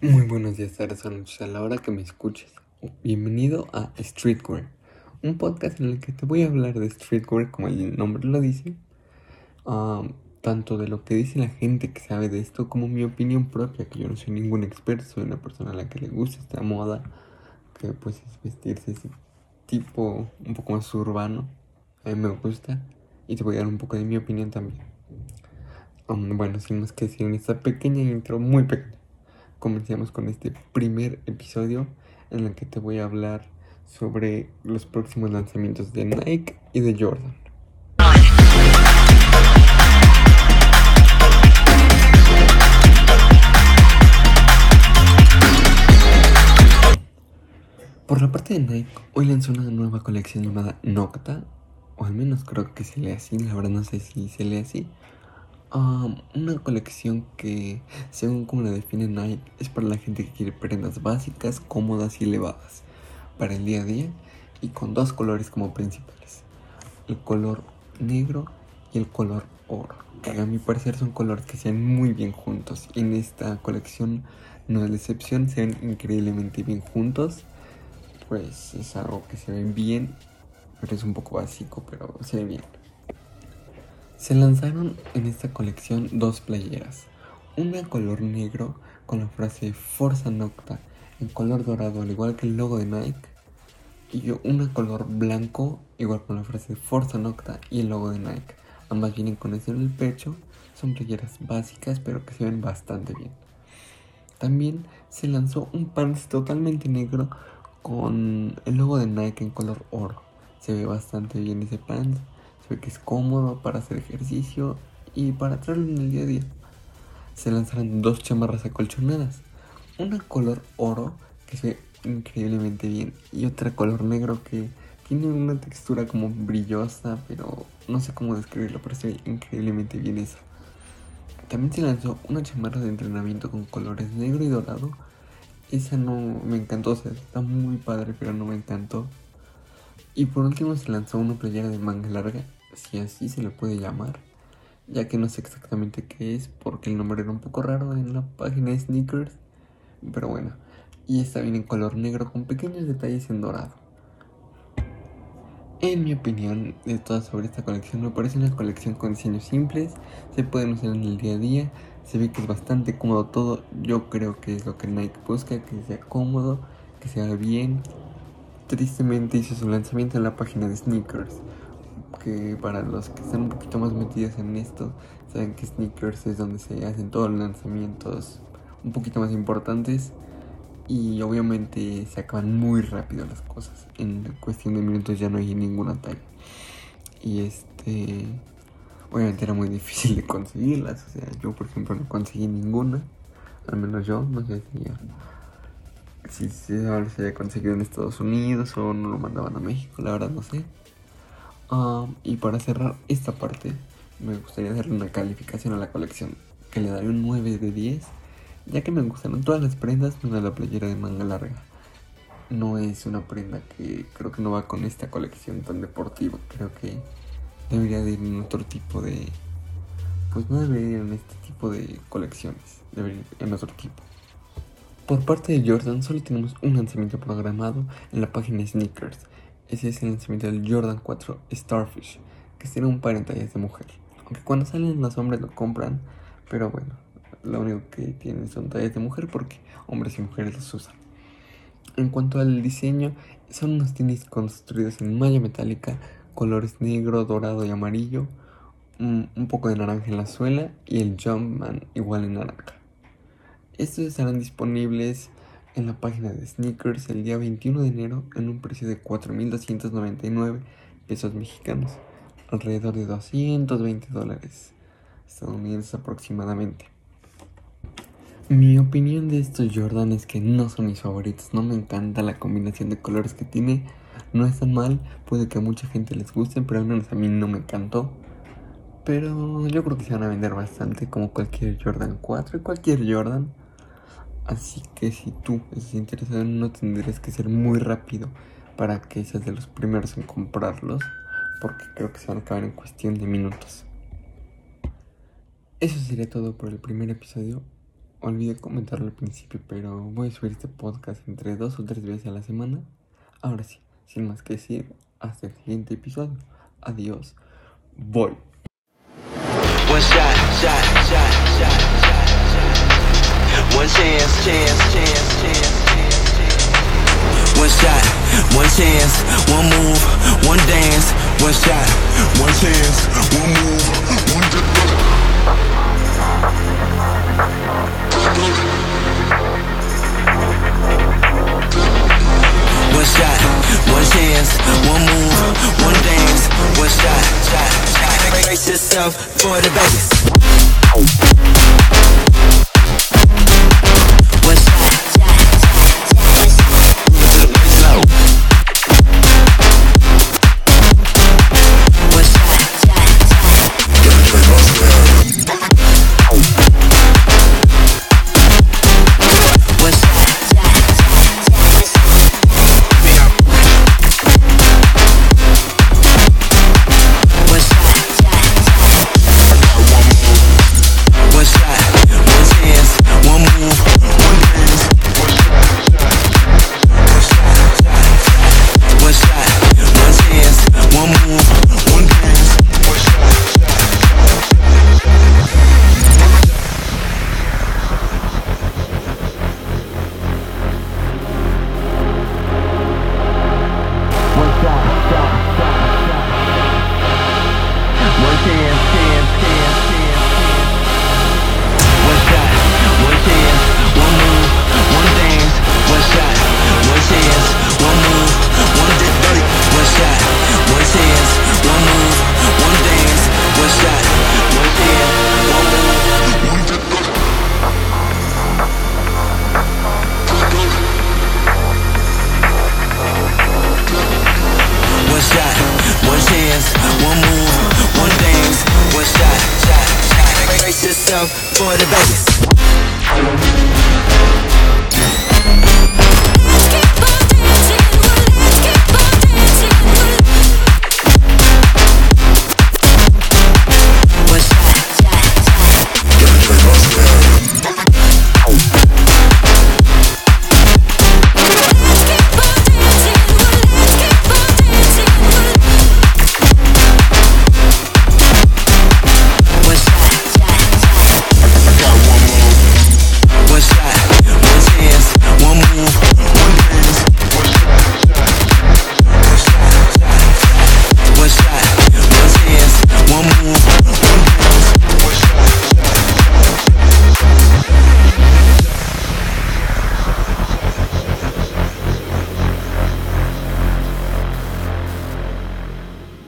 Muy buenos días, tardes o a la hora que me escuches. Bienvenido a Streetwear, un podcast en el que te voy a hablar de streetwear como el nombre lo dice, um, tanto de lo que dice la gente que sabe de esto como mi opinión propia, que yo no soy ningún experto, soy una persona a la que le gusta esta moda, que pues es vestirse ese tipo un poco más urbano, a mí me gusta, y te voy a dar un poco de mi opinión también. Um, bueno, sin más que decir en esta pequeña intro, muy pequeña comencemos con este primer episodio en el que te voy a hablar sobre los próximos lanzamientos de Nike y de Jordan. Por la parte de Nike, hoy lanzó una nueva colección llamada Nocta, o al menos creo que se lee así, la verdad no sé si se lee así, una colección que, según como la define Nike, es para la gente que quiere prendas básicas, cómodas y elevadas para el día a día y con dos colores como principales, el color negro y el color oro, que a mi parecer son colores que se ven muy bien juntos en esta colección no es la excepción, se ven increíblemente bien juntos, pues es algo que se ve bien, pero es un poco básico, pero se ve bien. Se lanzaron en esta colección dos playeras, una color negro con la frase Forza Nocta en color dorado al igual que el logo de Nike y una color blanco igual con la frase Forza Nocta y el logo de Nike. Ambas vienen con eso en el pecho, son playeras básicas pero que se ven bastante bien. También se lanzó un pants totalmente negro con el logo de Nike en color oro. Se ve bastante bien ese pants se ve que es cómodo para hacer ejercicio y para traerlo en el día a día. Se lanzaron dos chamarras acolchonadas. Una color oro que se ve increíblemente bien y otra color negro que tiene una textura como brillosa, pero no sé cómo describirlo, pero se ve increíblemente bien esa. También se lanzó una chamarra de entrenamiento con colores negro y dorado. Esa no me encantó, o sea, está muy padre, pero no me encantó. Y por último se lanzó una playera de manga larga, si así se le puede llamar, ya que no sé exactamente qué es porque el nombre era un poco raro en la página de sneakers, pero bueno, y esta viene en color negro con pequeños detalles en dorado. En mi opinión de todas sobre esta colección, me parece una colección con diseños simples, se pueden usar en el día a día, se ve que es bastante cómodo todo, yo creo que es lo que Nike busca, que sea cómodo, que sea bien, tristemente hizo su lanzamiento en la página de Sneakers. Que para los que están un poquito más metidos en esto, saben que Sneakers es donde se hacen todos los lanzamientos un poquito más importantes. Y obviamente se acaban muy rápido las cosas. En cuestión de minutos ya no hay ninguna talla. Y este. Obviamente era muy difícil de conseguirlas. O sea, yo por ejemplo no conseguí ninguna. Al menos yo, no sé si ya si se había conseguido en Estados Unidos o no lo mandaban a México, la verdad no sé. Y para cerrar esta parte, me gustaría darle una calificación a la colección, que le daré un 9 de 10, ya que me gustaron todas las prendas menos la playera de manga larga. No es una prenda que creo que no va con esta colección tan deportiva, creo que debería de ir en otro tipo de... Pues no debería ir en este tipo de colecciones, debería ir en otro tipo. Por parte de Jordan solo tenemos un lanzamiento programado en la página Sneakers. Ese es el lanzamiento del Jordan 4 Starfish, que tiene un par en tallas de mujer. Aunque cuando salen los hombres lo compran, pero bueno, lo único que tienen son tallas de mujer porque hombres y mujeres los usan. En cuanto al diseño, son unos tenis construidos en malla metálica, colores negro, dorado y amarillo, un, poco de naranja en la suela y el Jumpman igual en naranja. Estos estarán disponibles en la página de Sneakers el día 21 de enero en un precio de 4.299 pesos mexicanos, alrededor de 220 dólares estadounidenses aproximadamente. Mi opinión de estos Jordan es que no son mis favoritos, no me encanta la combinación de colores que tiene, no es tan mal, puede que a mucha gente les guste, pero al menos a mí no me encantó. Pero yo creo que se van a vender bastante como cualquier Jordan 4 y cualquier Jordan. Así que si tú estás interesado no tendrías que ser muy rápido para que seas de los primeros en comprarlos, porque creo que se van a acabar en cuestión de minutos. Eso sería todo por el primer episodio. Olvidé comentarlo al principio, pero voy a subir este podcast entre dos o tres veces a la semana. Ahora sí, sin más que decir, hasta el siguiente episodio. Adiós. Voy. Pues One chance, chance, chance, chance. One shot, one chance, one move, one dance. One shot, one chance, one move, one dance. One shot, one chance, one move, one dance. One shot, shot, shot. Brace yourself for the bass. for the bass.